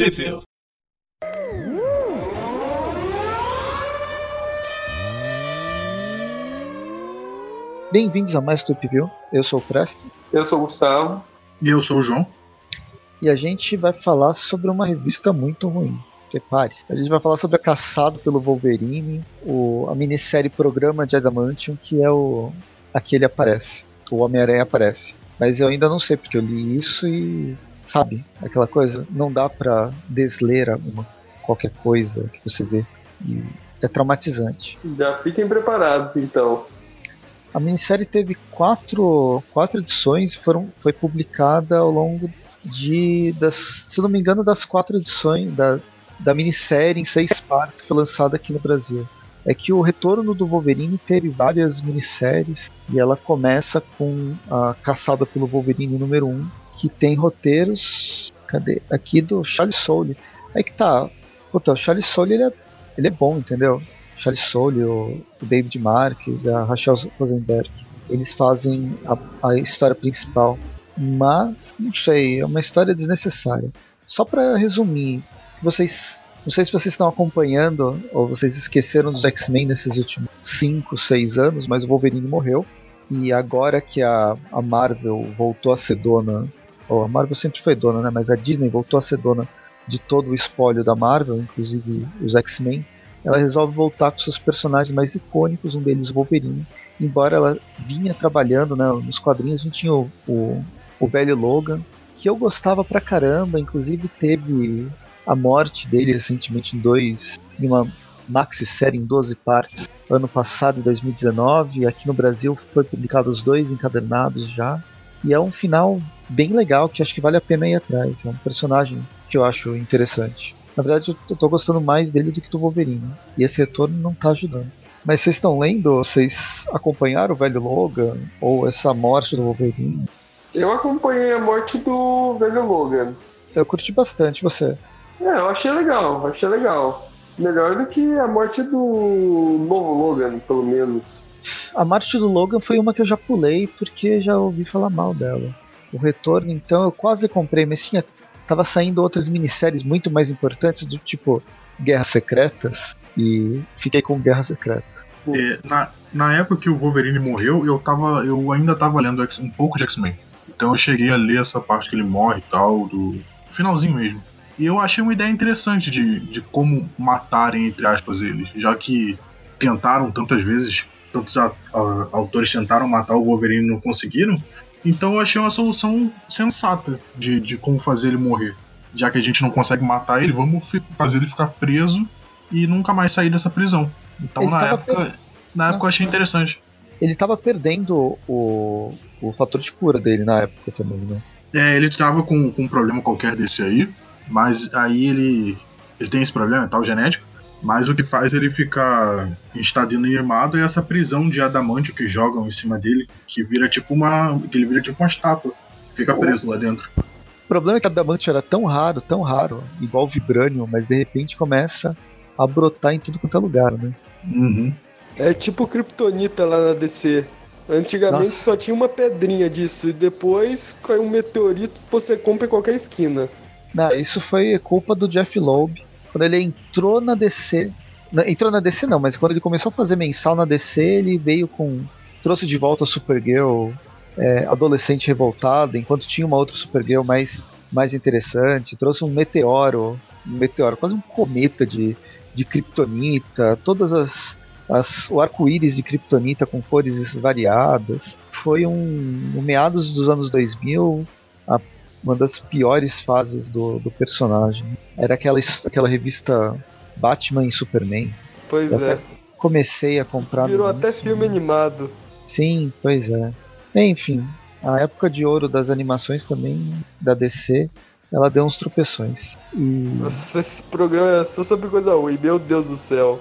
Trivia. Bem-vindos a mais Top View. Eu sou o Presto. Eu sou o Gustavo. E eu sou o João. E a gente vai falar sobre uma revista muito ruim. Prepare-se. A gente vai falar sobre a Caçado pelo Wolverine, o, a minissérie Programa de Adamantium, que é o. Aqui ele aparece. O Homem-Aranha aparece. Mas eu ainda não sei, porque eu li isso e. Sabe? Aquela coisa. Não dá pra desler uma, qualquer coisa que você vê. E é traumatizante. Já fiquem preparados, então. A minissérie teve quatro, quatro edições, foram, foi publicada ao longo de, das, se não me engano, das quatro edições da, da minissérie em seis partes que foi lançada aqui no Brasil. É que o retorno do Wolverine teve várias minisséries e ela começa com a Caçada pelo Wolverine número 1, que tem roteiros cadê? aqui do Charles Soule. Aí que tá, Puta, o Charles Soule ele é, ele é bom, entendeu? Charles Soule, o, o David Marques, a Rachel Rosenberg. Eles fazem a, a história principal. Mas, não sei, é uma história desnecessária. Só para resumir, vocês. Não sei se vocês estão acompanhando ou vocês esqueceram dos X-Men nesses últimos 5, 6 anos, mas o Wolverine morreu. E agora que a, a Marvel voltou a ser dona, ou a Marvel sempre foi dona, né? Mas a Disney voltou a ser dona de todo o espólio da Marvel, inclusive os X-Men ela resolve voltar com seus personagens mais icônicos, um deles Wolverine. Embora ela vinha trabalhando né, nos quadrinhos, a gente tinha o, o, o velho Logan, que eu gostava pra caramba, inclusive teve a morte dele recentemente em dois, em uma maxi série em 12 partes, ano passado, em 2019. Aqui no Brasil foi publicado os dois encadernados já. E é um final bem legal que acho que vale a pena ir atrás. É um personagem que eu acho interessante. Na verdade, eu tô gostando mais dele do que do Wolverine. E esse retorno não tá ajudando. Mas vocês estão lendo? Vocês acompanharam o velho Logan? Ou essa morte do Wolverine? Eu acompanhei a morte do velho Logan. Eu curti bastante, você? É, eu achei legal, achei legal. Melhor do que a morte do novo Logan, pelo menos. A morte do Logan foi uma que eu já pulei porque já ouvi falar mal dela. O retorno, então, eu quase comprei, mas tinha tava saindo outras minisséries muito mais importantes, do tipo Guerras Secretas, e fiquei com Guerras Secretas. É, na, na época que o Wolverine morreu, eu, tava, eu ainda tava lendo um pouco de X-Men. Então eu cheguei a ler essa parte que ele morre e tal, do finalzinho mesmo. E eu achei uma ideia interessante de, de como matarem, entre aspas, eles, já que tentaram tantas vezes, tantos a, a, autores tentaram matar o Wolverine e não conseguiram. Então eu achei uma solução sensata de, de como fazer ele morrer. Já que a gente não consegue matar ele, vamos fazer ele ficar preso e nunca mais sair dessa prisão. Então ele na época, per... na época eu achei interessante. Ele tava perdendo o, o fator de cura dele na época também, né? É, ele tava com, com um problema qualquer desse aí, mas aí ele, ele tem esse problema tal, genético. Mas o que faz ele ficar em estado inanimado é essa prisão de adamantio que jogam em cima dele, que vira tipo uma. que ele vira tipo uma estátua. Fica preso lá dentro. O problema é que adamantio era tão raro, tão raro, igual vibranium, mas de repente começa a brotar em tudo quanto é lugar, né? Uhum. É tipo kryptonita lá na DC. Antigamente Nossa. só tinha uma pedrinha disso, e depois caiu um meteorito, você compra em qualquer esquina. Não, isso foi culpa do Jeff Loeb, quando ele entrou na DC. entrou na DC não, mas quando ele começou a fazer mensal na DC, ele veio com. trouxe de volta a Supergirl é, adolescente revoltada, enquanto tinha uma outra Supergirl mais, mais interessante. Trouxe um meteoro, um meteoro, quase um cometa de, de Kryptonita, todas as. as o arco-íris de Kryptonita com cores variadas. Foi um. um meados dos anos 2000, a uma das piores fases do, do personagem. Era aquela, aquela revista Batman e Superman. Pois Eu é. Comecei a comprar. Virou até filme animado. Sim, pois é. Enfim, a época de ouro das animações também, da DC, ela deu uns tropeções. E... Nossa, esse programa é só sobre coisa ruim, meu Deus do céu.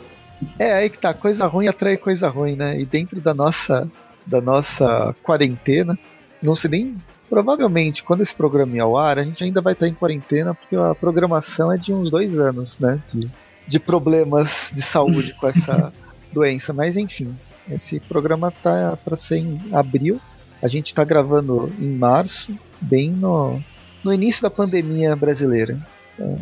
É, aí que tá, coisa ruim atrai coisa ruim, né? E dentro da nossa, da nossa quarentena, não sei nem Provavelmente, quando esse programa ir ao ar, a gente ainda vai estar em quarentena, porque a programação é de uns dois anos, né? De, de problemas de saúde com essa doença. Mas enfim, esse programa tá para ser em abril. A gente está gravando em março, bem no, no início da pandemia brasileira.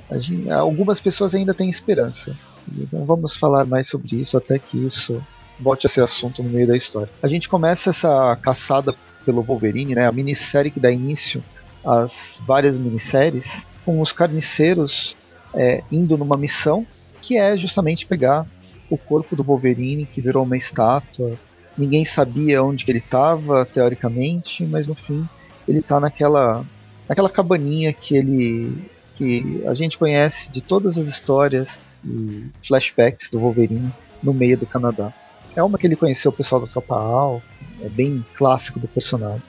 É, gente, algumas pessoas ainda têm esperança. Então vamos falar mais sobre isso até que isso volte a ser assunto no meio da história. A gente começa essa caçada pelo Wolverine, né, a minissérie que dá início às várias minisséries, com os carniceiros é, indo numa missão que é justamente pegar o corpo do Wolverine, que virou uma estátua. Ninguém sabia onde ele estava, teoricamente, mas no fim ele está naquela, naquela cabaninha que ele que a gente conhece de todas as histórias e flashbacks do Wolverine no meio do Canadá. É uma que ele conheceu o pessoal da Tropa Alpha, é bem clássico do personagem.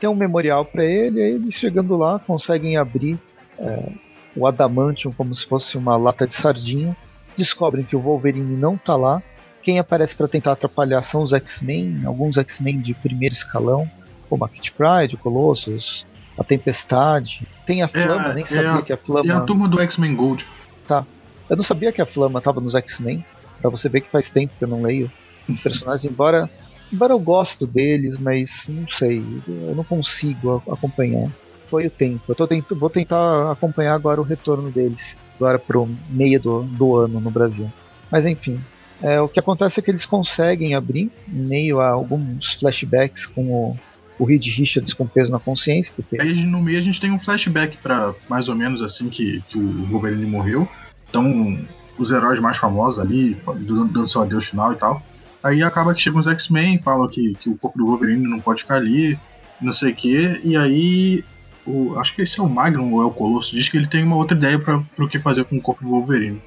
Tem um memorial para ele, aí eles chegando lá conseguem abrir é, o Adamantium como se fosse uma lata de sardinha. Descobrem que o Wolverine não tá lá. Quem aparece para tentar atrapalhar são os X-Men, alguns X-Men de primeiro escalão, como a Kit Pride, o Colossus, a Tempestade. Tem a Flama, é, nem sabia é que a Flama. É a turma do X-Men Gold. Tá. Eu não sabia que a Flama tava nos X-Men. Pra você ver que faz tempo que eu não leio personagens, embora, embora eu gosto deles, mas não sei, eu não consigo acompanhar foi o tempo. Eu tô tent vou tentar acompanhar agora o retorno deles, agora pro meio do, do ano no Brasil. Mas enfim, é, o que acontece é que eles conseguem abrir, em meio a alguns flashbacks com o, o Reed Richards com peso na consciência. Porque... Aí no meio a gente tem um flashback para mais ou menos assim que, que o Wolverine morreu. Então, os heróis mais famosos ali, dando seu adeus final e tal. Aí acaba que chegam os X-Men, falam que, que o corpo do Wolverine não pode ficar ali, não sei o que, e aí o, acho que esse é o Magnum ou é o Colosso, diz que ele tem uma outra ideia para o que fazer com o corpo do Wolverine.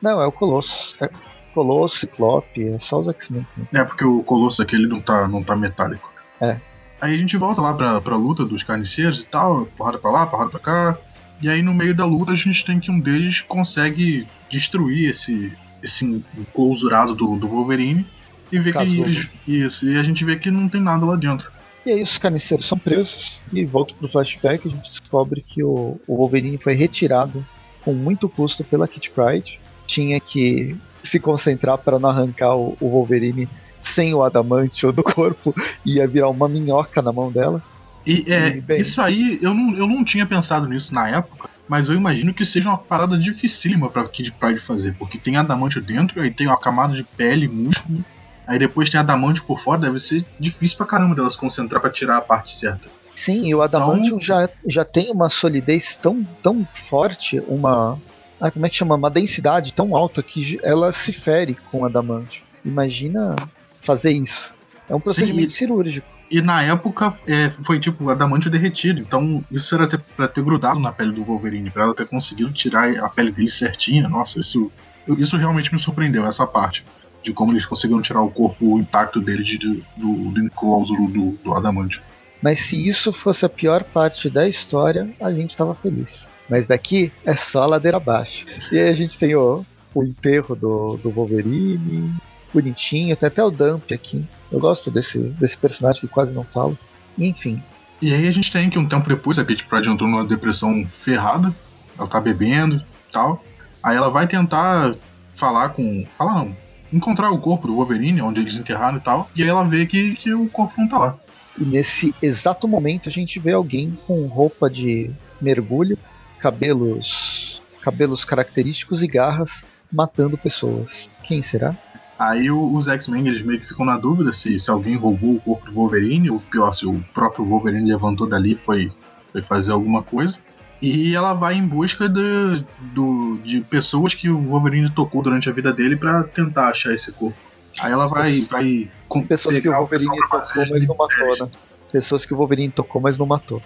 Não, é o Colosso. É Colosso, Ciclope, é só os X-Men. É, porque o Colosso aquele não tá, não tá metálico. É. Aí a gente volta lá pra, pra luta dos carniceiros e tal, porrada pra lá, porrada pra cá. E aí no meio da luta a gente tem que um deles consegue destruir esse, esse enclausurado do, do Wolverine e ver que eles, isso, e a gente vê que não tem nada lá dentro. E aí os carniceiros são presos e volta pro flashback a gente descobre que o, o Wolverine foi retirado com muito custo pela Kit Pride. Tinha que se concentrar para não arrancar o, o Wolverine sem o adamantio do corpo ia virar uma minhoca na mão dela. E, é, e, bem, isso aí, eu não, eu não tinha pensado nisso na época, mas eu imagino que seja uma parada dificílima pra Kid Pride fazer, porque tem adamantio dentro, aí tem uma camada de pele, músculo, Aí depois tem Adamantium por fora, deve ser difícil pra caramba delas concentrar pra tirar a parte certa. Sim, e o Adamantium então... já, já tem uma solidez tão, tão forte, uma. Ah, como é que chama? Uma densidade tão alta que ela se fere com o Adamantium. Imagina fazer isso. É um procedimento Sim, cirúrgico. E na época é, foi tipo adamantio derretido, então isso era ter, pra ter grudado na pele do Wolverine, pra ela ter conseguido tirar a pele dele certinha. Nossa, isso, isso realmente me surpreendeu, essa parte de como eles conseguiram tirar o corpo intacto dele de, do, do enclauso do, do Adamante. Mas se isso fosse a pior parte da história, a gente estava feliz. Mas daqui é só ladeira abaixo. E aí a gente tem o, o enterro do, do Wolverine, bonitinho, tem até o Dump aqui. Eu gosto desse, desse personagem que quase não falo. Enfim. E aí a gente tem que um tempo depois a Kate Pride entrou numa depressão ferrada. Ela tá bebendo e tal. Aí ela vai tentar falar com. Falar não, encontrar o corpo do Wolverine, onde eles enterraram e tal, e aí ela vê que, que o corpo não tá lá. E nesse exato momento a gente vê alguém com roupa de mergulho, cabelos, cabelos característicos e garras matando pessoas. Quem será? Aí os X-Men eles meio que ficam na dúvida se, se alguém roubou o corpo do Wolverine, ou pior, se o próprio Wolverine levantou dali e foi, foi fazer alguma coisa. E ela vai em busca de, do, de pessoas que o Wolverine tocou durante a vida dele para tentar achar esse corpo. Aí ela vai. vai com pessoas que o Wolverine tocou, mas não matou, né? Pessoas que o Wolverine tocou, mas não matou.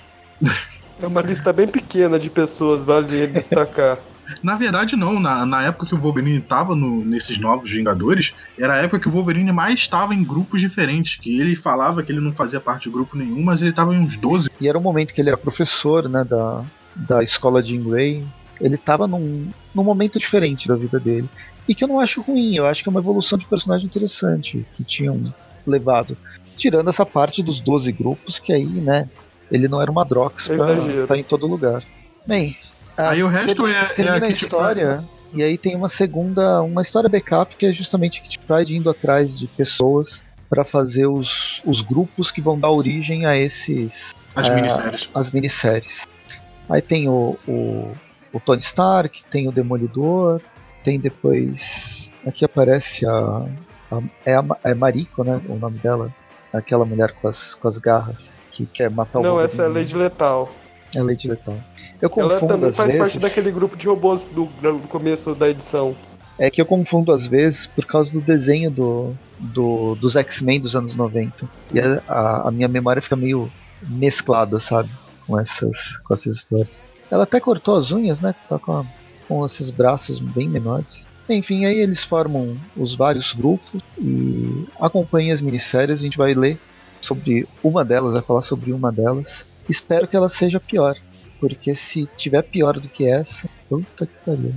É uma lista bem pequena de pessoas, vale destacar. Na verdade, não. Na, na época que o Wolverine estava nesses novos Vingadores, era a época que o Wolverine mais estava em grupos diferentes. Que ele falava que ele não fazia parte de grupo nenhum, mas ele estava em uns 12. E era o momento que ele era professor, né, da, da escola de Grey, ele estava num, num momento diferente da vida dele. E que eu não acho ruim, eu acho que é uma evolução de personagem interessante que tinham levado. Tirando essa parte dos 12 grupos, que aí, né, ele não era uma Drox pra estar tá em todo lugar. Bem, aí o resto ter, é, termina é a, a história e aí tem uma segunda, uma história backup que é justamente Kit Pride indo atrás de pessoas para fazer os, os grupos que vão dar origem a esses as minisséries. As minisséries. Aí tem o, o, o Tony Stark, tem o Demolidor, tem depois. Aqui aparece a. a é, a, é Mariko, né? O nome dela. Aquela mulher com as, com as garras que quer matar o Não, essa é a Lady Letal. É a Lady Letal. Eu confundo Ela também faz vezes, parte daquele grupo de robôs do, do começo da edição. É que eu confundo às vezes por causa do desenho do, do dos X-Men dos anos 90. E a, a minha memória fica meio mesclada, sabe? Com essas, com essas histórias. Ela até cortou as unhas, né? Tá com, com esses braços bem menores. Enfim, aí eles formam os vários grupos e acompanhem as minisséries. A gente vai ler sobre uma delas, vai falar sobre uma delas. Espero que ela seja pior, porque se tiver pior do que essa, puta que pariu.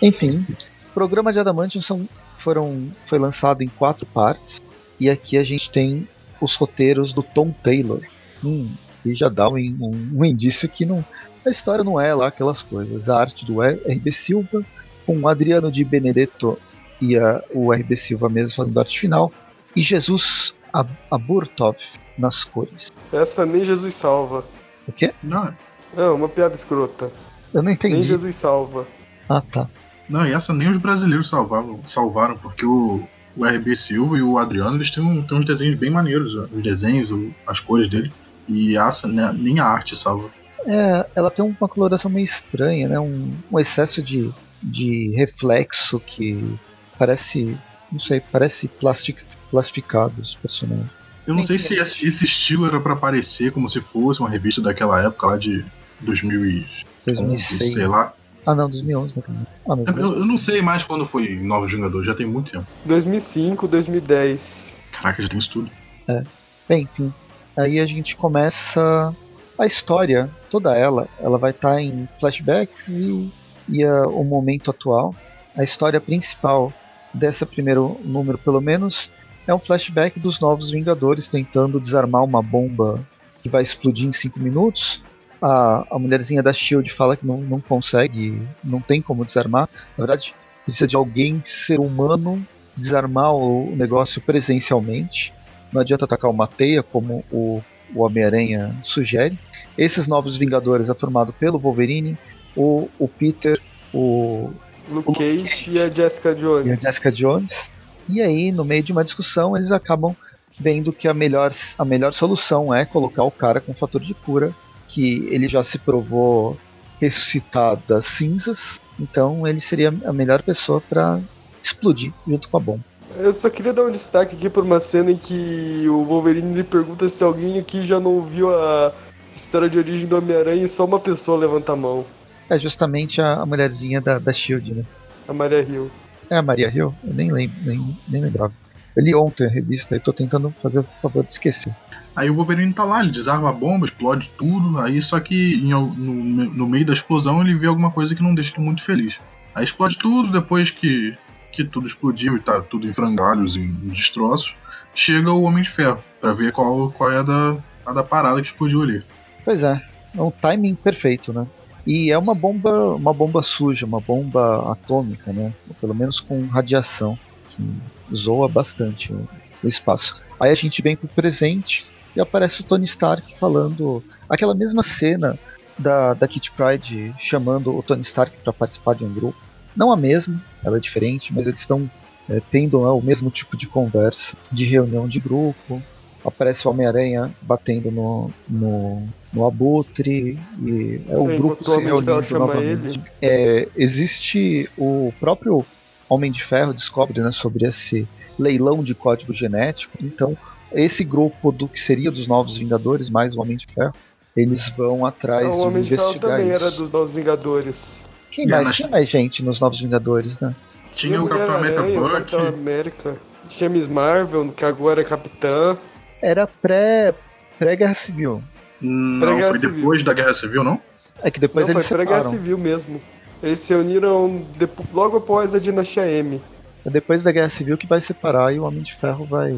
Enfim, o programa de Adamantium são, foram, foi lançado em quatro partes e aqui a gente tem os roteiros do Tom Taylor. Hum, e já dá um, um, um indício que não, a história não é lá aquelas coisas. A arte do RB Silva, com o Adriano de Benedetto e a, o RB Silva mesmo fazendo a arte final, e Jesus Ab- Aburtov nas cores. Essa nem Jesus salva. O quê? Não, Não, uma piada escrota. Eu não Nem entendi. Jesus salva. Ah, tá. não, e essa nem os brasileiros salvavam, salvaram, porque o, o RB Silva e o Adriano eles têm, um- têm uns desenhos bem maneiros, os desenhos, as cores dele. E essa, né, nem a arte salva. É, ela tem uma coloração meio estranha, né? Um, um excesso de, de reflexo que parece. Não sei, parece plastic, plastificado os personagens. Eu não sei se esse, esse estilo era pra parecer como se fosse uma revista daquela época lá de 2011, 2006. sei lá. Ah, não, 2011, né? Ah, mas Eu, eu não sei mais quando foi Novos Vingadores, já tem muito tempo. 2005, 2010. Caraca, já tem isso tudo. Bem, enfim. Aí a gente começa a história, toda ela, ela vai estar em flashbacks e, e a- o momento atual. A história principal dessa primeiro número, pelo menos, é um flashback dos novos Vingadores tentando desarmar uma bomba que vai explodir em 5 minutos. A, a mulherzinha da Shield fala que não, não consegue, não tem como desarmar. Na verdade, precisa de alguém, ser humano, desarmar o negócio presencialmente. Não adianta atacar uma teia, como o, o Homem-Aranha sugere. Esses novos Vingadores é formado pelo Wolverine, o, o Peter, o, Luke Cage e a Jessica Jones. e a Jessica Jones. E aí, no meio de uma discussão, eles acabam vendo que a melhor, a melhor solução é colocar o cara com fator de cura, que ele já se provou ressuscitar das cinzas, então ele seria a melhor pessoa para explodir junto com a bomba. Eu só queria dar um destaque aqui por uma cena em que o Wolverine lhe pergunta se alguém aqui já não viu a história de origem do Homem-Aranha e só uma pessoa levanta a mão. É justamente a, a mulherzinha da, da Shield, né? A Maria Hill. É a Maria Hill? Eu nem lembro, nem, nem lembrava. Eu li ontem a revista e tô tentando fazer o favor de esquecer. Aí o Wolverine tá lá, ele desarma a bomba, explode tudo, aí só que em no, no meio da explosão ele vê alguma coisa que não deixa ele muito feliz. Aí explode tudo, depois que, que tudo explodiu e tá tudo em frangalhos, em, em destroços, chega o Homem de Ferro, pra ver qual, qual é a da, a da parada que explodiu ali. Pois é, é um timing perfeito, né? E é uma bomba, uma bomba suja, uma bomba atômica, né? Pelo menos com radiação, que zoa bastante o, o espaço. Aí a gente vem pro presente e aparece o Tony Stark falando aquela mesma cena da, da Kitty Pryde chamando o Tony Stark para participar de um grupo. Não a mesma, ela é diferente, mas eles estão é, tendo né, o mesmo tipo de conversa, de reunião de grupo. Aparece o Homem-Aranha batendo no, no, no Abutre e é o Enquanto grupo se de reunindo novamente. É, existe o próprio Homem de Ferro descobre né, sobre esse leilão de código genético. Então, esse grupo do que seria dos Novos Vingadores, mais o Homem de Ferro, eles vão atrás o Homem de de Ferro investigar também isso. era dos Novos Vingadores. Quem E mais? Tinha mais gente nos Novos Vingadores, né? Tinha o Capitão América Buck, Capitão América. Tinha Miss Marvel, que agora é Capitã. Era pré pré Guerra Civil. não, Pré-Guerra foi Civil. depois da Guerra Civil, não? É que depois Não, eles foi pré-Guerra. Civil mesmo. Eles se uniram logo após a Dinastia M. É depois da Guerra Civil que vai separar e o Homem de Ferro vai.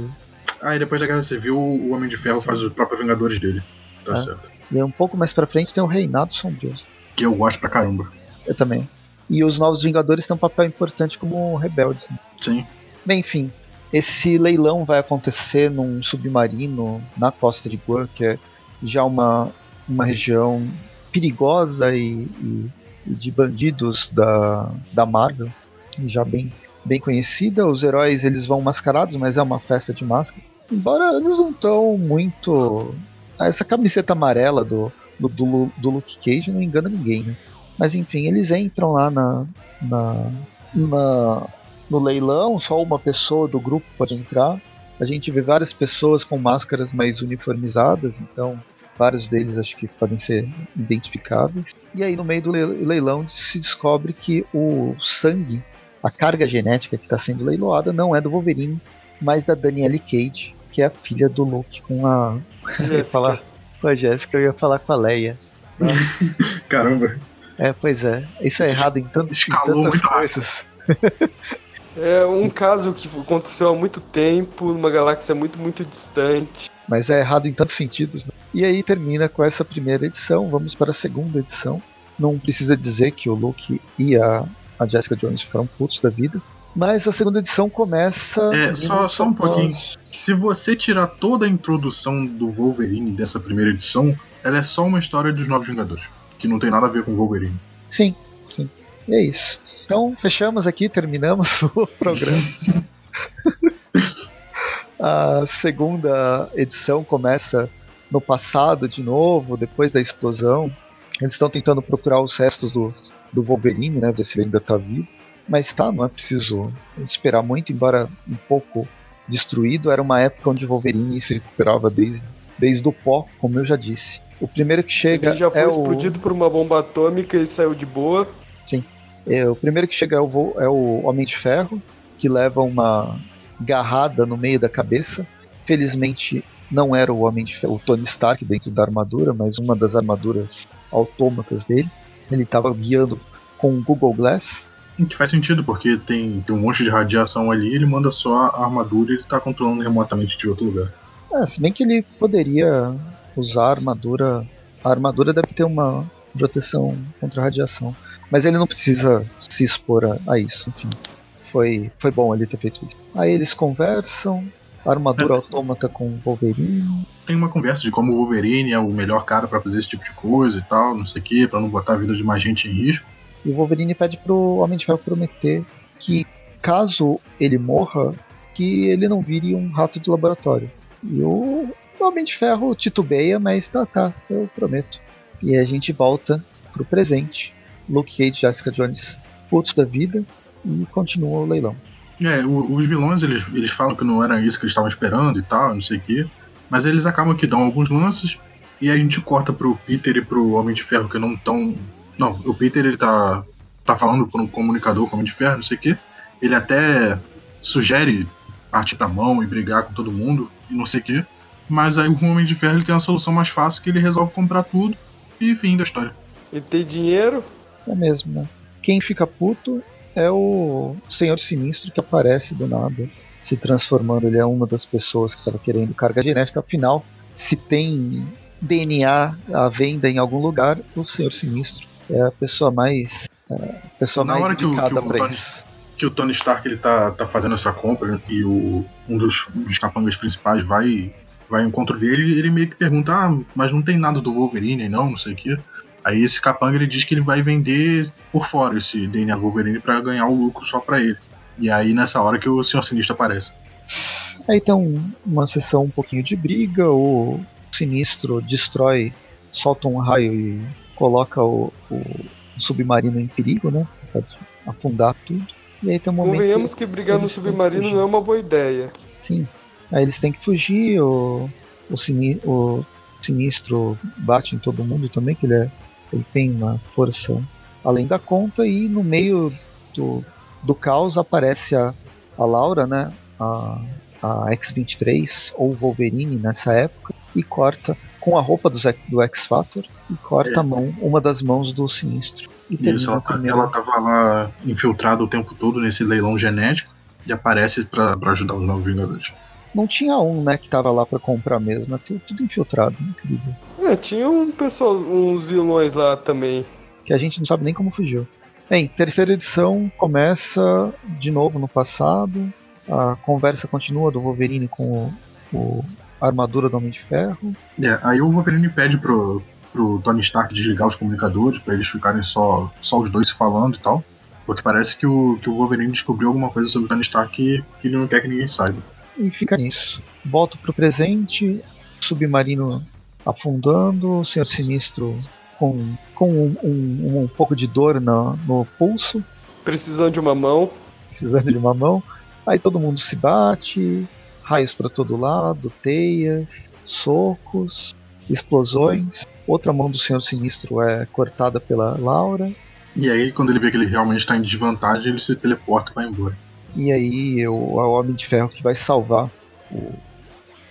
Aí depois da Guerra Civil o Homem de Ferro faz os próprios Vingadores dele. Tá Ah. certo. E um pouco mais pra frente tem o Reinado Sombrio. Que eu gosto pra caramba. Eu também. E os Novos Vingadores têm um papel importante como rebeldes. né? Sim. Bem, enfim, esse leilão vai acontecer num submarino na costa de Guam, que é já uma, uma região perigosa e, e e de bandidos da, da Marvel, já bem, bem conhecida. Os heróis eles vão mascarados, mas é uma festa de máscara. Embora eles não estão muito. Essa camiseta amarela do, do, do, do Luke Cage não engana ninguém, né? Mas enfim, eles entram lá na, na, na, no leilão, só uma pessoa do grupo pode entrar. A gente vê várias pessoas com máscaras mais uniformizadas, então vários deles acho que podem ser identificáveis. E aí no meio do leilão se descobre que o sangue, a carga genética que está sendo leiloada não é do Wolverine, mas da Danielle Cage, que é a filha do Luke com a. Eu ia falar com a Jéssica, eu ia falar com a Leia. Caramba. É, pois é. Isso é errado em, tanto, em tantas coisas. É um caso que aconteceu há muito tempo, numa galáxia muito, muito distante. Mas é errado em tantos sentidos. Né? E aí termina com essa primeira edição. Vamos para a segunda edição. Não precisa dizer que o Luke e a, a Jessica Jones ficaram putos da vida. Mas a segunda edição começa. É, só, só um pouquinho. Se você tirar toda a introdução do Wolverine dessa primeira edição, ela é só uma história dos Novos Vingadores. Que não tem nada a ver com o Wolverine. Sim, sim. E é isso. Então, fechamos aqui, terminamos o programa. a segunda edição começa no passado de novo, depois da explosão. Eles estão tentando procurar os restos do, do Wolverine, né? Ver se ele ainda está vivo. Mas tá, não é preciso esperar muito, embora um pouco destruído. Era uma época onde o Wolverine se recuperava desde, desde o pó, como eu já disse. O primeiro que chega. Ele já foi é explodido o... por uma bomba atômica e saiu de boa. Sim. É, o primeiro que chega é o, é o Homem de Ferro, que leva uma garrada no meio da cabeça. Felizmente não era o Homem de Ferro, o Tony Stark dentro da armadura, mas uma das armaduras autômatas dele. Ele estava guiando com o Google Glass. Que faz sentido, porque tem, tem um monte de radiação ali, ele manda só a armadura e ele está controlando remotamente de outro lugar. É, se bem que ele poderia usar a armadura. A armadura deve ter uma proteção contra radiação. Mas ele não precisa se expor a, a isso, enfim. Foi, foi bom ele ter feito isso. Aí eles conversam, armadura é. autômata com o Wolverine. Tem uma conversa de como o Wolverine é o melhor cara para fazer esse tipo de coisa e tal, não sei o que, pra não botar a vida de mais gente em risco. E o Wolverine pede pro Homem de Ferro prometer que, caso ele morra, que ele não vire um rato de laboratório. E o Homem de Ferro titubeia, mas tá, tá, eu prometo. E a gente volta pro presente. Luke Cage, Jessica Jones putos da vida e continua o leilão. É, o, os vilões eles, eles falam que não era isso que eles estavam esperando e tal, não sei o quê. Mas eles acabam que dão alguns lances e a gente corta pro Peter e pro Homem de Ferro que não estão. Não, o Peter ele tá, tá falando por um comunicador com o Homem de Ferro, não sei o quê. Ele até sugere partir pra mão e brigar com todo mundo e não sei o quê. Mas aí o Homem de Ferro ele tem a solução mais fácil que ele resolve comprar tudo e fim da história. Ele tem dinheiro, é mesmo, né? Quem fica puto é o Senhor Sinistro que aparece do nada, se transformando. Ele é uma das pessoas que estava querendo carga genética. Afinal, se tem DNA à venda em algum lugar, o Senhor Sinistro é a pessoa mais. É, a pessoa Na mais hora que o, que, o Tony, que o Tony Stark ele tá, tá fazendo essa compra e o, um dos, dos capangas principais vai vai ao encontro dele ele meio que pergunta: Ah, mas não tem nada do Wolverine, não, não sei o que. Aí esse capanga ele diz que ele vai vender por fora esse DNA Wolverine para ganhar o lucro só para ele. E aí nessa hora que o Senhor Sinistro aparece. Aí tem uma sessão um pouquinho de briga, o Sinistro destrói, solta um raio e coloca o, o submarino em perigo, né? Pode afundar tudo. E aí tem um momento Convenhamos que, que brigar no submarino não é uma boa ideia. Sim. Aí eles têm que fugir, o, o, sinistro, o sinistro bate em todo mundo também, que ele é ele tem uma força além da conta e no meio do, do caos aparece a, a Laura, né? A, a X-23 ou Wolverine nessa época e corta com a roupa do, do X-Factor e corta é. a mão, uma das mãos do Sinistro. E Isso, ela, tá, ela tava lá infiltrada o tempo todo nesse leilão genético e aparece para ajudar os Novos Vingadores. Não tinha um, né, que tava lá para comprar mesmo, é tudo, tudo infiltrado, incrível. É, tinha um pessoal, uns vilões lá também. Que a gente não sabe nem como fugiu. Bem, terceira edição começa de novo no passado. A conversa continua do Wolverine com o, o a armadura do Homem de Ferro. É, aí o Wolverine pede pro, pro Tony Stark desligar os comunicadores, para eles ficarem só, só os dois se falando e tal. Porque parece que o, que o Wolverine descobriu alguma coisa sobre o Tony Stark que, que ele não quer que ninguém saiba. E fica nisso. Volto pro presente, submarino afundando, o Senhor Sinistro com, com um, um, um pouco de dor no, no pulso, Precisando de uma mão. precisando de uma mão. Aí todo mundo se bate, raios para todo lado, teias, socos, explosões. Outra mão do Senhor Sinistro é cortada pela Laura. E aí, quando ele vê que ele realmente está em desvantagem, ele se teleporta e vai embora. E aí o, o Homem de Ferro que vai salvar o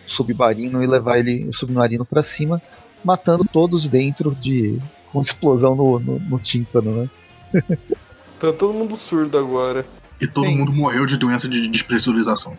submarino e levar ele o submarino para cima, matando todos dentro de com explosão no, no, no tímpano, né? Tá todo mundo surdo agora. E todo Sim. mundo morreu de doença de despressurização.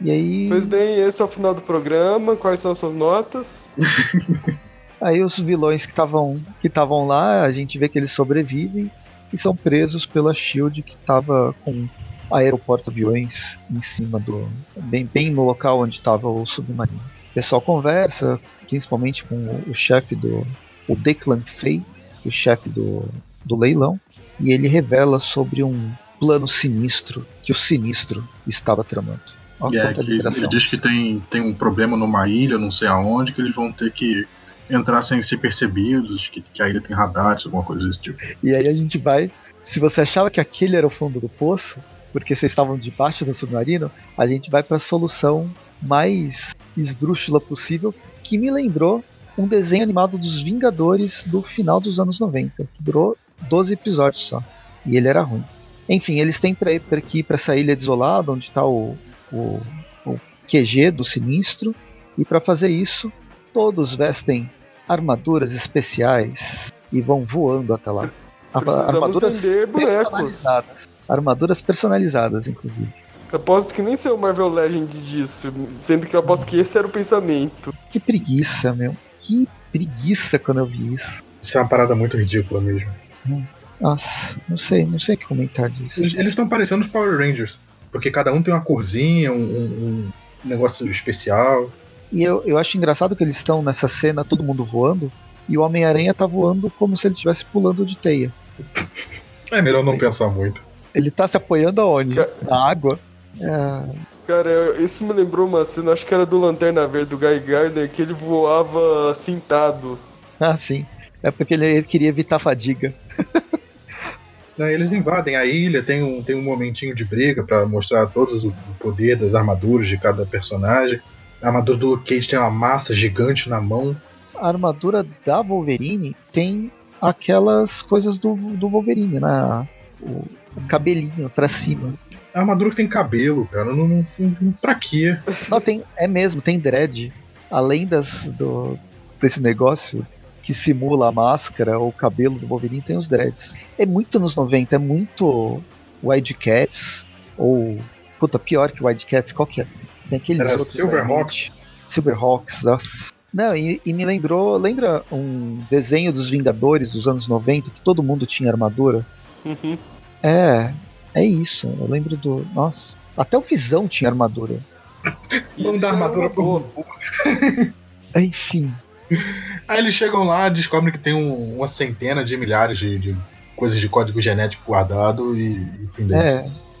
E aí, Pois bem, esse é o final do programa. Quais são as suas notas? aí os vilões que estavam que estavam lá, a gente vê que eles sobrevivem e são presos pela Shield que estava com aeroporto aviões em cima do bem, bem no local onde estava o submarino. O pessoal conversa, principalmente com o, o chefe do o Declan Frey, o chefe do, do leilão, e ele revela sobre um plano sinistro que o sinistro estava tramando. Olha é que ele diz que tem, tem um problema numa ilha, não sei aonde, que eles vão ter que entrar sem ser percebidos, que, que a ilha tem radares, alguma coisa desse tipo. E aí a gente vai. Se você achava que aquele era o fundo do poço, porque vocês estavam debaixo do submarino, a gente vai para a solução mais esdrúxula possível, que me lembrou um desenho animado dos Vingadores do final dos anos 90, que durou 12 episódios só. E ele era ruim. Enfim, eles têm para ir pra aqui para essa ilha desolada, onde está o, o, o QG do Sinistro, e para fazer isso, todos vestem armaduras especiais e vão voando até lá. Precisamos armaduras bonecos. Armaduras personalizadas, inclusive. Aposto que nem saiu Marvel Legend disso, sendo que eu aposto que esse era o pensamento. Que preguiça, meu. Que preguiça quando eu vi isso. Isso é uma parada muito ridícula mesmo. Nossa, não sei, não sei o que comentar disso. Eles estão parecendo os Power Rangers, porque cada um tem uma corzinha, um, um- um negócio especial. E eu, eu acho engraçado que eles estão nessa cena, todo mundo voando, e o Homem-Aranha tá voando como se ele estivesse pulando de teia. É melhor não pensar muito. Ele tá se apoiando aonde? Na água? É, Cara, isso me lembrou uma cena, acho que era do Lanterna Verde do Guy Gardner, que ele voava sentado. Ah, sim. É porque ele, ele queria evitar fadiga. Eles invadem a ilha, tem um, tem um momentinho de briga pra mostrar todos o poder das armaduras de cada personagem. A armadura do Cage tem uma massa gigante na mão. A armadura da Wolverine tem aquelas coisas do, do Wolverine, né? O, o cabelinho pra cima. A armadura que tem cabelo, cara. Não, não, não- pra quê? Não, tem, é mesmo, tem dread. Além das, do, desse negócio que simula a máscara ou o cabelo do Wolverine, tem os dreads. É muito nos 90, é muito Wildcats, ou. Puta, pior que Wildcats, qual que é? Tem aqueles Era Silverhawks. né? Silverhawks, nossa. Não, e, e me lembrou, lembra um desenho dos Vingadores dos anos 90 que todo mundo tinha armadura? Uhum. É, é isso. Eu lembro do. Nossa. Até o Visão tinha armadura. Vamos dar armadura pro Enfim. Aí eles chegam lá, descobrem que tem um- uma centena de milhares de, de coisas de código genético guardado e, e fim deles.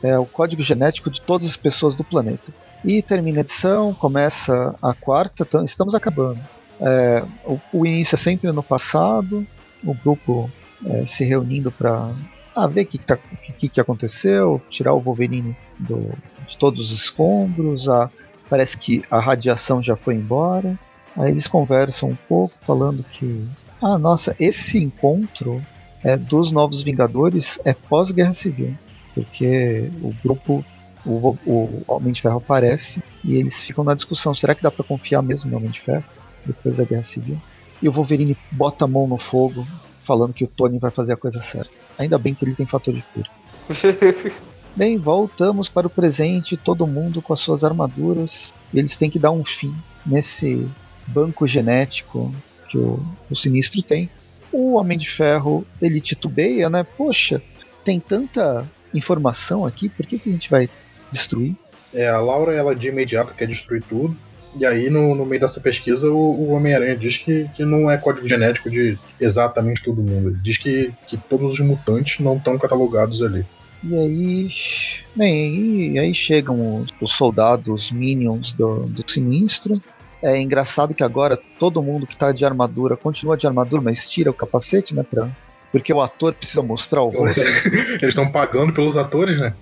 É, é o código genético de todas as pessoas do planeta. E termina a edição, começa a quarta, tam- estamos acabando. É, o, o início é sempre no passado, o grupo é, se reunindo para ah, ver o que, que, tá, que, que- aconteceu, tirar o Wolverine do, de todos os escombros, a, parece que a radiação já foi embora. Aí eles conversam um pouco, falando que, ah, nossa, esse encontro é, dos Novos Vingadores é pós-Guerra Civil porque o grupo, o, o Homem de Ferro aparece e eles ficam na discussão: será que dá pra confiar mesmo no Homem de Ferro depois da Guerra Civil? E o Wolverine bota a mão no fogo, falando que o Tony vai fazer a coisa certa. Ainda bem que ele tem fator de cura. Bem, voltamos para o presente, todo mundo com as suas armaduras. Eles têm que dar um fim nesse banco genético que o, o Sinistro tem. O Homem de Ferro, ele titubeia, né? Poxa, tem tanta informação aqui, por que, que a gente vai destruir? É, a Laura, ela de imediato quer destruir tudo. E aí, no, no meio dessa pesquisa, o, o Homem-Aranha diz que, que não é código genético de exatamente todo mundo. Ele diz que, que todos os mutantes não estão catalogados ali. E aí. Bem, e aí chegam os, os soldados minions do, do sinistro. É engraçado que agora todo mundo que tá de armadura continua de armadura, mas tira o capacete, né? Pra, porque o ator precisa mostrar o rosto. Eles estão pagando pelos atores, né?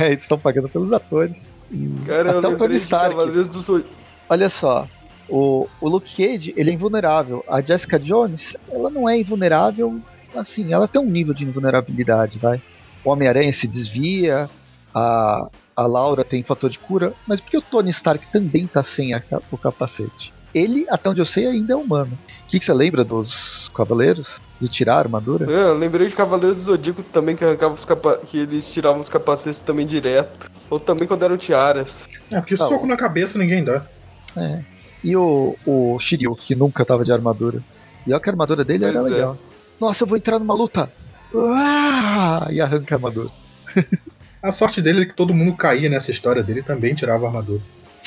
é, eles estão pagando pelos atores. E Cara, eu até o Tony Stark. Cavaleiros do. Olha só, o, o Luke Cage, ele é invulnerável. A Jessica Jones, ela não é invulnerável, assim, ela tem um nível de invulnerabilidade, vai. O Homem-Aranha se desvia, a, a Laura tem fator de cura, mas por que o Tony Stark também tá sem a o capacete? Ele, até onde eu sei, ainda é humano. O que, que você lembra dos Cavaleiros? De tirar a armadura? É, eu lembrei de Cavaleiros do Zodíaco também, que arrancavam os capa... que eles tiravam os capacetes também direto. Ou também quando eram tiaras. É, porque Tá soco bom. na cabeça ninguém dá. É. E o, o Shiryu, que nunca tava de armadura. E olha que a armadura dele era Pois é. legal. Nossa, eu vou entrar numa luta. E arranca a armadura. A sorte dele é que todo mundo caía nessa história dele e também tirava a armadura.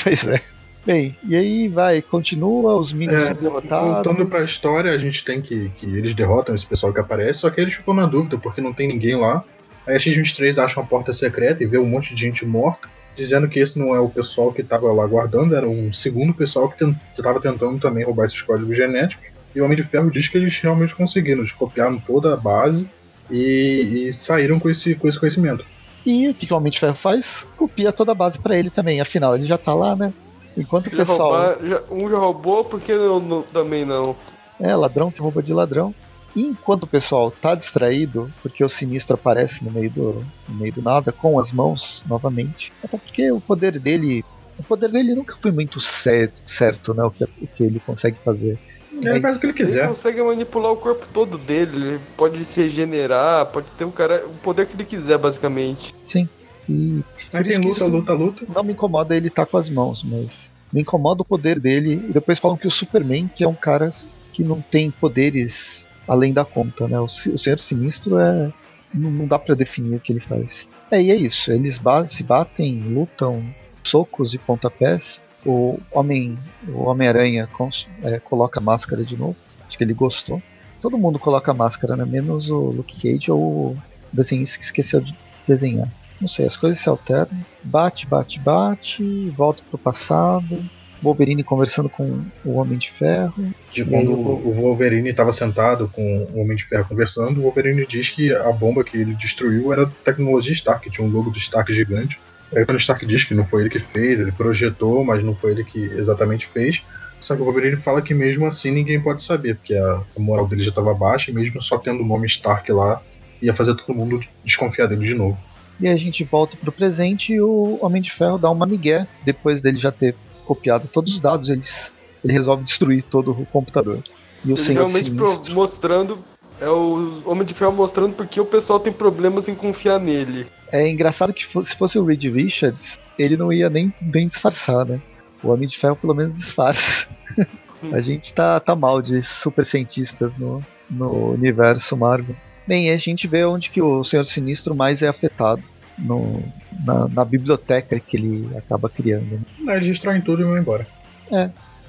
Pois é. Bem, e aí vai, continua, os minions É, são derrotados. Voltando pra história, a gente tem que, que eles derrotam esse pessoal que aparece, só que eles ficam na dúvida, porque não tem ninguém lá. Aí a X-23 acha uma porta secreta e vê um monte de gente morta, dizendo que esse não é o pessoal que tava lá guardando, era um segundo pessoal que, ten- que tava tentando também roubar esses códigos genéticos. E o Homem de Ferro diz que eles realmente conseguiram, eles copiaram toda a base e, e saíram com esse, com esse conhecimento. E o que, que o Homem de Ferro faz? Copia toda a base pra ele também, afinal, ele já tá lá, né? Enquanto o pessoal. roubar- já- um já roubou, porque eu não- também não. É, ladrão que rouba de ladrão. E enquanto o pessoal tá distraído, porque o sinistro aparece no meio do, no meio do nada, com as mãos novamente. Até porque o poder dele. O poder dele nunca foi muito certo, certo né? O que, o que ele consegue fazer. Ele faz o que ele Ele quiser. consegue manipular o corpo todo dele, ele pode se regenerar, pode ter o cara, o poder que ele quiser, basicamente. Sim. E Aí Por isso tem que luta, luta, luta. não me incomoda ele estar com as mãos, mas me incomoda o poder dele. E depois falam que o Superman, que é um cara que não tem poderes além da conta, né? O, o Senhor Sinistro é. Não, não dá pra definir o que ele faz. É, e é isso. Eles ba- se batem, lutam, socos e pontapés. O Homem, o Homem-Aranha cons- é, coloca a máscara de novo. Acho que ele gostou. Todo mundo coloca a máscara, né? Menos o Luke Cage ou o desenhista que esqueceu de desenhar. Não sei, as coisas se alternam. Bate, bate, bate, volta pro passado. Wolverine conversando com o Homem de Ferro. De quando o- Wolverine estava sentado com o Homem de Ferro conversando, o Wolverine diz que a bomba que ele destruiu era tecnologia Stark, tinha um logo do Stark gigante. Aí quando o Stark diz que não foi ele que fez, ele projetou, mas não foi ele que exatamente fez. Só que o Wolverine fala que mesmo assim ninguém pode saber, porque a, moral dele já estava baixa e mesmo só tendo o nome Stark lá, ia fazer todo mundo desconfiar dele de novo. E a gente volta pro presente e o Homem de Ferro dá uma migué. Depois dele já ter copiado todos os dados, eles, ele resolve destruir todo o computador. E o Ele Senhor realmente Sinistro. mostrando, é o Homem de Ferro mostrando porque o pessoal tem problemas em confiar nele. É engraçado que se fosse o Reed Richards, ele não ia nem bem disfarçar, né? O Homem de Ferro pelo menos disfarça. a gente tá, tá mal de super cientistas no, no universo Marvel. Bem, a gente vê onde que o Senhor Sinistro mais é afetado. No, na, na biblioteca que ele acaba criando. né? Eles destroem tudo e vão embora.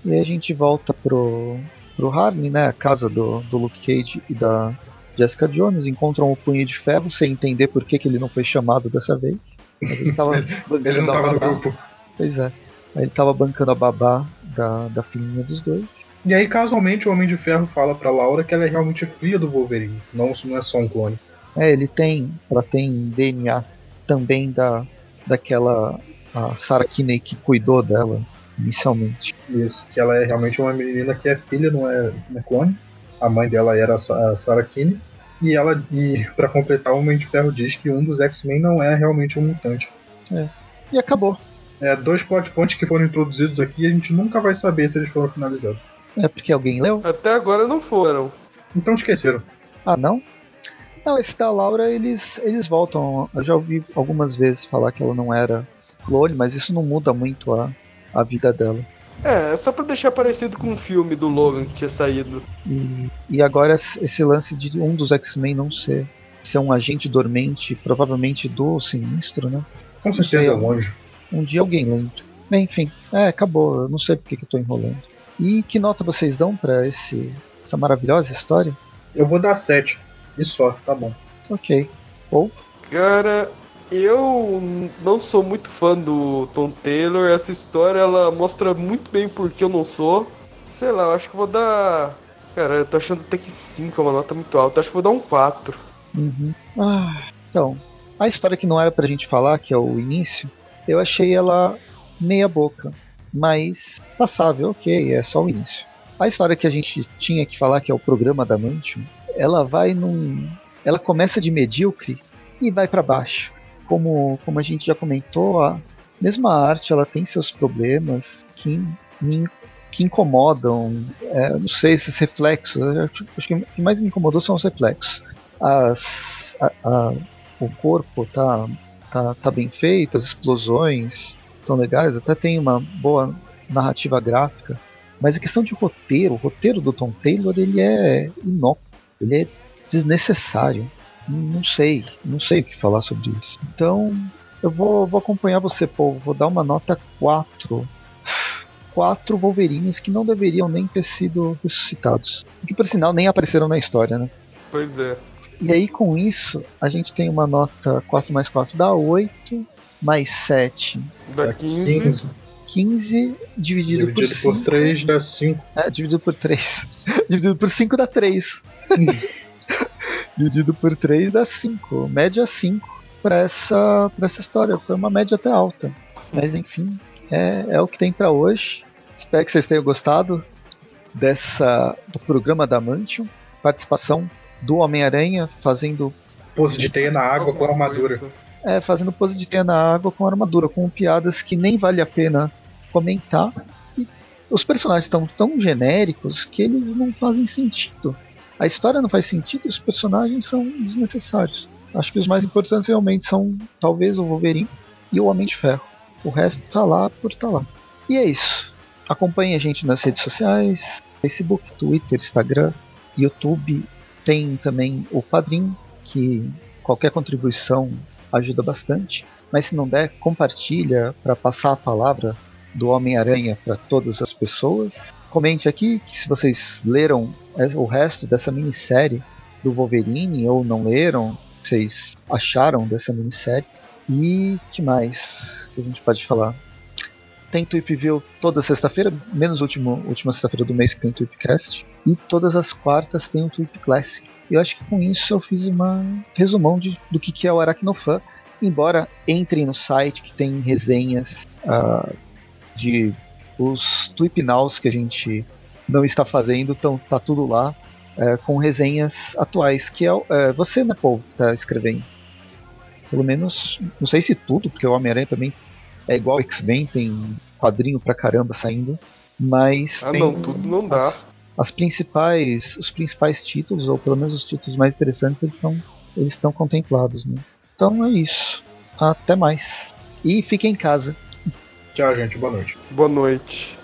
E aí a gente volta pro, pro Harley, né? A casa do, do Luke Cage e da Jessica Jones. Encontram o Punho de Ferro sem entender por que, que ele não foi chamado dessa vez. Mas ele tava Ele não tava no grupo. Pois é. Aí ele tava bancando a babá da, da filhinha dos dois. E aí, casualmente, o Homem de Ferro fala pra Laura que ela é realmente filha do Wolverine. Não, não é só um clone. É, ele tem. Ela tem DNA também da daquela a Sarah Kinney que cuidou dela inicialmente. Isso, que ela é realmente uma menina que é filha, não é, não é clone. A mãe dela era a Sa- a Sarah Kinney. E ela, e para completar, o Homem de Ferro diz que um dos X-Men não é realmente um mutante. E acabou. É, dois plot points que foram introduzidos aqui e a gente nunca vai saber se eles foram finalizados. É porque alguém leu? Até agora não foram. Então esqueceram. Ah, não? Não, esse da Laura, eles, eles voltam. Eu já ouvi algumas vezes falar que ela não era clone, mas isso não muda muito a, a vida dela. É, é só pra deixar parecido com o filme do Logan que tinha saído. E, e agora esse lance de um dos X-Men não ser, ser um agente dormente, provavelmente do Sinistro, né? Com certeza é um anjo. Um dia alguém lembra. Bem, enfim, é, acabou. Eu não sei porque que eu tô enrolando. E que nota vocês dão pra esse, essa maravilhosa história? Eu vou dar 7. E só, tá bom. Ok. Ou Cara, eu não sou muito fã do Tom Taylor. Essa história ela mostra muito bem porque eu não sou. Sei lá, eu acho que vou dar. Cara, eu tô achando até que 5 é uma nota muito alta. Eu acho que vou dar um 4. Uhum. Ah, então, a história que não era pra gente falar, que é o início, eu achei ela meia boca, mas passável, ok, é só o início. A história que a gente tinha que falar, que é o programa da Mantium, ela vai num. Ela começa de medíocre e vai pra baixo. Como, como a gente já comentou, a mesma arte ela tem seus problemas que que incomodam, é, não sei, esses reflexos. Acho, acho que o que mais me incomodou são os reflexos. As, a- a- o corpo tá, tá, tá bem feito, as explosões estão legais, até tem uma boa narrativa gráfica. Mas a questão de roteiro, o roteiro do Tom Taylor ele é inócuo, ele é desnecessário. Não sei, não sei o que falar sobre isso. Então, eu vou, vou acompanhar você, povo. Vou dar uma nota 4 quatro Wolverines que não deveriam nem ter sido ressuscitados. Que por sinal nem apareceram na história, né? Pois é. E aí com isso, a gente tem uma nota 4 mais 4 dá 8, mais 7 Da 15. 15 15 dividido, dividido por 5. por 3 dá 5. É, dividido por 3. dividido por 5 dá 3. dividido por 3 dá 5. Média 5 para essa, pra essa história. Foi uma média até alta. Mas enfim, é, é o que tem para hoje. Espero que vocês tenham gostado dessa do programa da Mantium. Participação do Homem-Aranha fazendo, Pose de teia na água com Alguma armadura. coisa. É, fazendo pose de teia na água com armadura, com piadas que nem vale a pena comentar. E os personagens estão tão genéricos que eles não fazem sentido. A história não faz sentido e os personagens são desnecessários. Acho que os mais importantes realmente são talvez o Wolverine e o Homem de Ferro. O resto tá lá por tá lá. E é isso. Acompanhe a gente nas redes sociais: Facebook, Twitter, Instagram, YouTube. Tem também o Padrim, que qualquer contribuição ajuda bastante. Mas se não der, compartilha para passar a palavra do Homem-Aranha para todas as pessoas. Comente aqui que se vocês leram o resto dessa minissérie do Wolverine ou não leram, vocês acharam dessa minissérie. E que mais que a gente pode falar? Tem Tweep View toda sexta-feira, menos último, última sexta-feira do mês que tem Tweepcast. E todas as quartas tem o Tweep Classic. E eu acho que com isso eu fiz uma resumão de, do que, que é o Aracnofan. Embora entrem no site que tem resenhas ah, de os Tweep Nows que a gente não está fazendo, então tá tudo lá é, com resenhas atuais, que é, é você, né, Paul, que tá escrevendo. Pelo menos, não sei se tudo, porque o Homem-Aranha também é igual X-Men, tem quadrinho pra caramba saindo, mas Ah, não, tudo não dá. As, as principais, os principais títulos, ou pelo menos os títulos mais interessantes, eles estão eles estão contemplados, né? Então é isso. Até mais. E fiquem em casa. Tchau, gente. Boa noite. Boa noite.